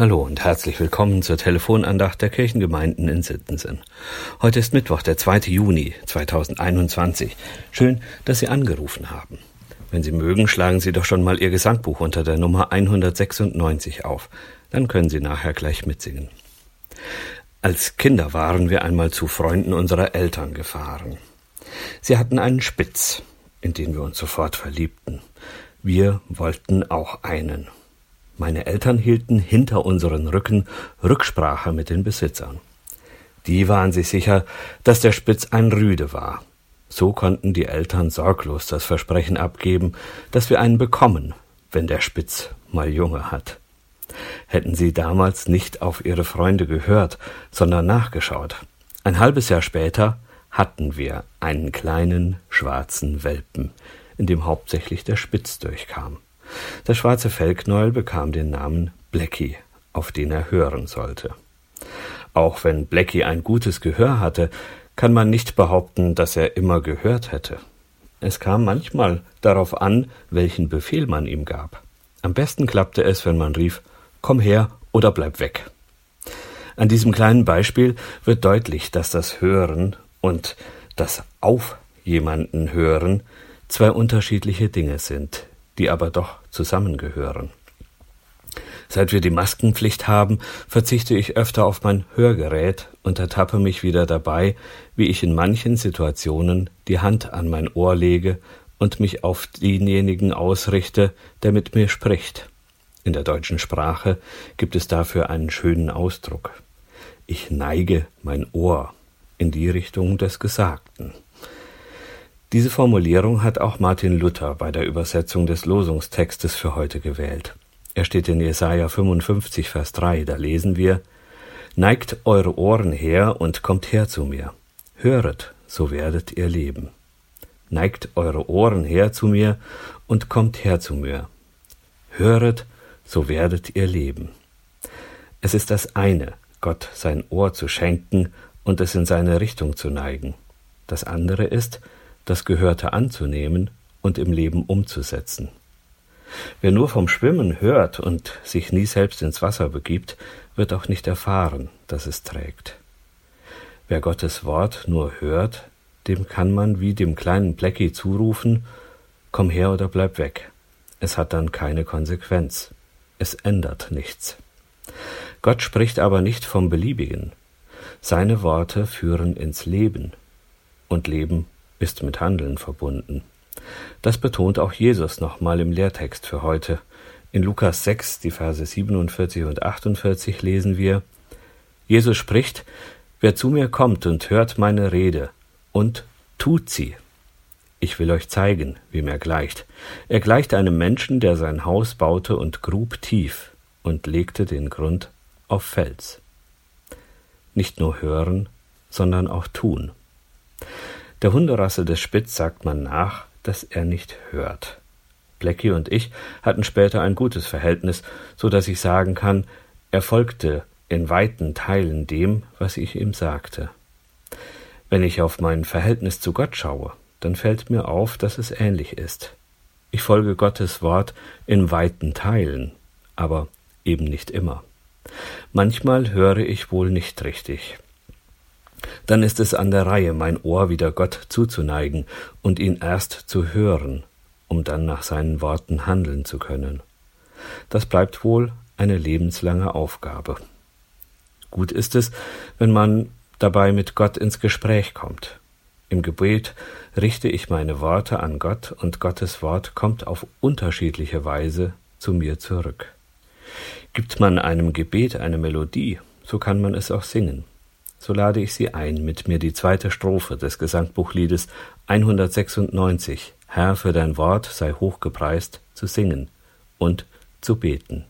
Hallo und herzlich willkommen zur Telefonandacht der Kirchengemeinden in Sittensen. Heute ist Mittwoch, der 2. Juni 2021. Schön, dass Sie angerufen haben. Wenn Sie mögen, schlagen Sie doch schon mal Ihr Gesangbuch unter der Nummer 196 auf. Dann können Sie nachher gleich mitsingen. Als Kinder waren wir einmal zu Freunden unserer Eltern gefahren. Sie hatten einen Spitz, in den wir uns sofort verliebten. Wir wollten auch einen. Meine Eltern hielten hinter unseren Rücken Rücksprache mit den Besitzern. Die waren sich sicher, dass der Spitz ein Rüde war. So konnten die Eltern sorglos das Versprechen abgeben, dass wir einen bekommen, wenn der Spitz mal Junge hat. Hätten sie damals nicht auf ihre Freunde gehört, sondern nachgeschaut. Ein halbes Jahr später hatten wir einen kleinen schwarzen Welpen, in dem hauptsächlich der Spitz durchkam. Der schwarze Fellknäuel bekam den Namen Blackie, auf den er hören sollte. Auch wenn Blackie ein gutes Gehör hatte, kann man nicht behaupten, dass er immer gehört hätte. Es kam manchmal darauf an, welchen Befehl man ihm gab. Am besten klappte es, wenn man rief Komm her oder bleib weg. An diesem kleinen Beispiel wird deutlich, dass das Hören und das Auf jemanden hören zwei unterschiedliche Dinge sind, die aber doch zusammengehören. Seit wir die Maskenpflicht haben, verzichte ich öfter auf mein Hörgerät und ertappe mich wieder dabei, wie ich in manchen Situationen die Hand an mein Ohr lege und mich auf denjenigen ausrichte, der mit mir spricht. In der deutschen Sprache gibt es dafür einen schönen Ausdruck. Ich neige mein Ohr in die Richtung des Gesagten. Diese Formulierung hat auch Martin Luther bei der Übersetzung des Losungstextes für heute gewählt. Er steht in Jesaja 55, Vers 3, da lesen wir, Neigt eure Ohren her und kommt her zu mir. Höret, so werdet ihr leben. Neigt eure Ohren her zu mir und kommt her zu mir. Höret, so werdet ihr leben. Es ist das eine, Gott sein Ohr zu schenken und es in seine Richtung zu neigen. Das andere ist, das Gehörte anzunehmen und im Leben umzusetzen. Wer nur vom Schwimmen hört und sich nie selbst ins Wasser begibt, wird auch nicht erfahren, dass es trägt. Wer Gottes Wort nur hört, dem kann man wie dem kleinen Blecki zurufen, komm her oder bleib weg. Es hat dann keine Konsequenz. Es ändert nichts. Gott spricht aber nicht vom Beliebigen. Seine Worte führen ins Leben. Und Leben ist mit Handeln verbunden. Das betont auch Jesus nochmal im Lehrtext für heute. In Lukas 6, die Verse 47 und 48 lesen wir, Jesus spricht, Wer zu mir kommt und hört meine Rede und tut sie, ich will euch zeigen, wem er gleicht. Er gleicht einem Menschen, der sein Haus baute und grub tief und legte den Grund auf Fels. Nicht nur hören, sondern auch tun. Der Hunderasse des Spitz sagt man nach, dass er nicht hört. Blackie und ich hatten später ein gutes Verhältnis, so dass ich sagen kann, er folgte in weiten Teilen dem, was ich ihm sagte. Wenn ich auf mein Verhältnis zu Gott schaue, dann fällt mir auf, dass es ähnlich ist. Ich folge Gottes Wort in weiten Teilen, aber eben nicht immer. Manchmal höre ich wohl nicht richtig. Dann ist es an der Reihe, mein Ohr wieder Gott zuzuneigen und ihn erst zu hören, um dann nach seinen Worten handeln zu können. Das bleibt wohl eine lebenslange Aufgabe. Gut ist es, wenn man dabei mit Gott ins Gespräch kommt. Im Gebet richte ich meine Worte an Gott und Gottes Wort kommt auf unterschiedliche Weise zu mir zurück. Gibt man einem Gebet eine Melodie, so kann man es auch singen so lade ich Sie ein, mit mir die zweite Strophe des Gesangbuchliedes 196 Herr, für dein Wort sei hochgepreist zu singen und zu beten.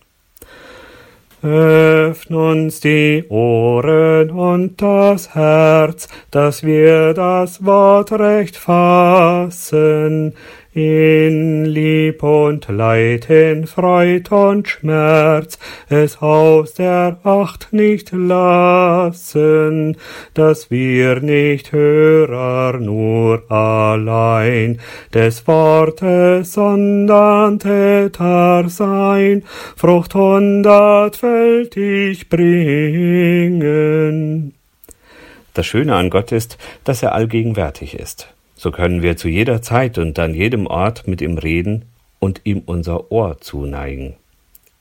Öffn uns die Ohren und das Herz, dass wir das Wort recht fassen. In Lieb und Leid, in Freud und Schmerz, es aus der Acht nicht lassen, dass wir nicht Hörer nur allein des Wortes, sondern Täter sein, Frucht hundertfältig bringen. Das Schöne an Gott ist, dass er allgegenwärtig ist. So können wir zu jeder Zeit und an jedem Ort mit ihm reden und ihm unser Ohr zuneigen.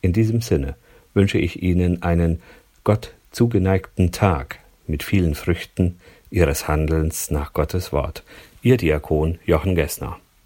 In diesem Sinne wünsche ich Ihnen einen Gott zugeneigten Tag mit vielen Früchten Ihres Handelns nach Gottes Wort. Ihr Diakon Jochen Gessner.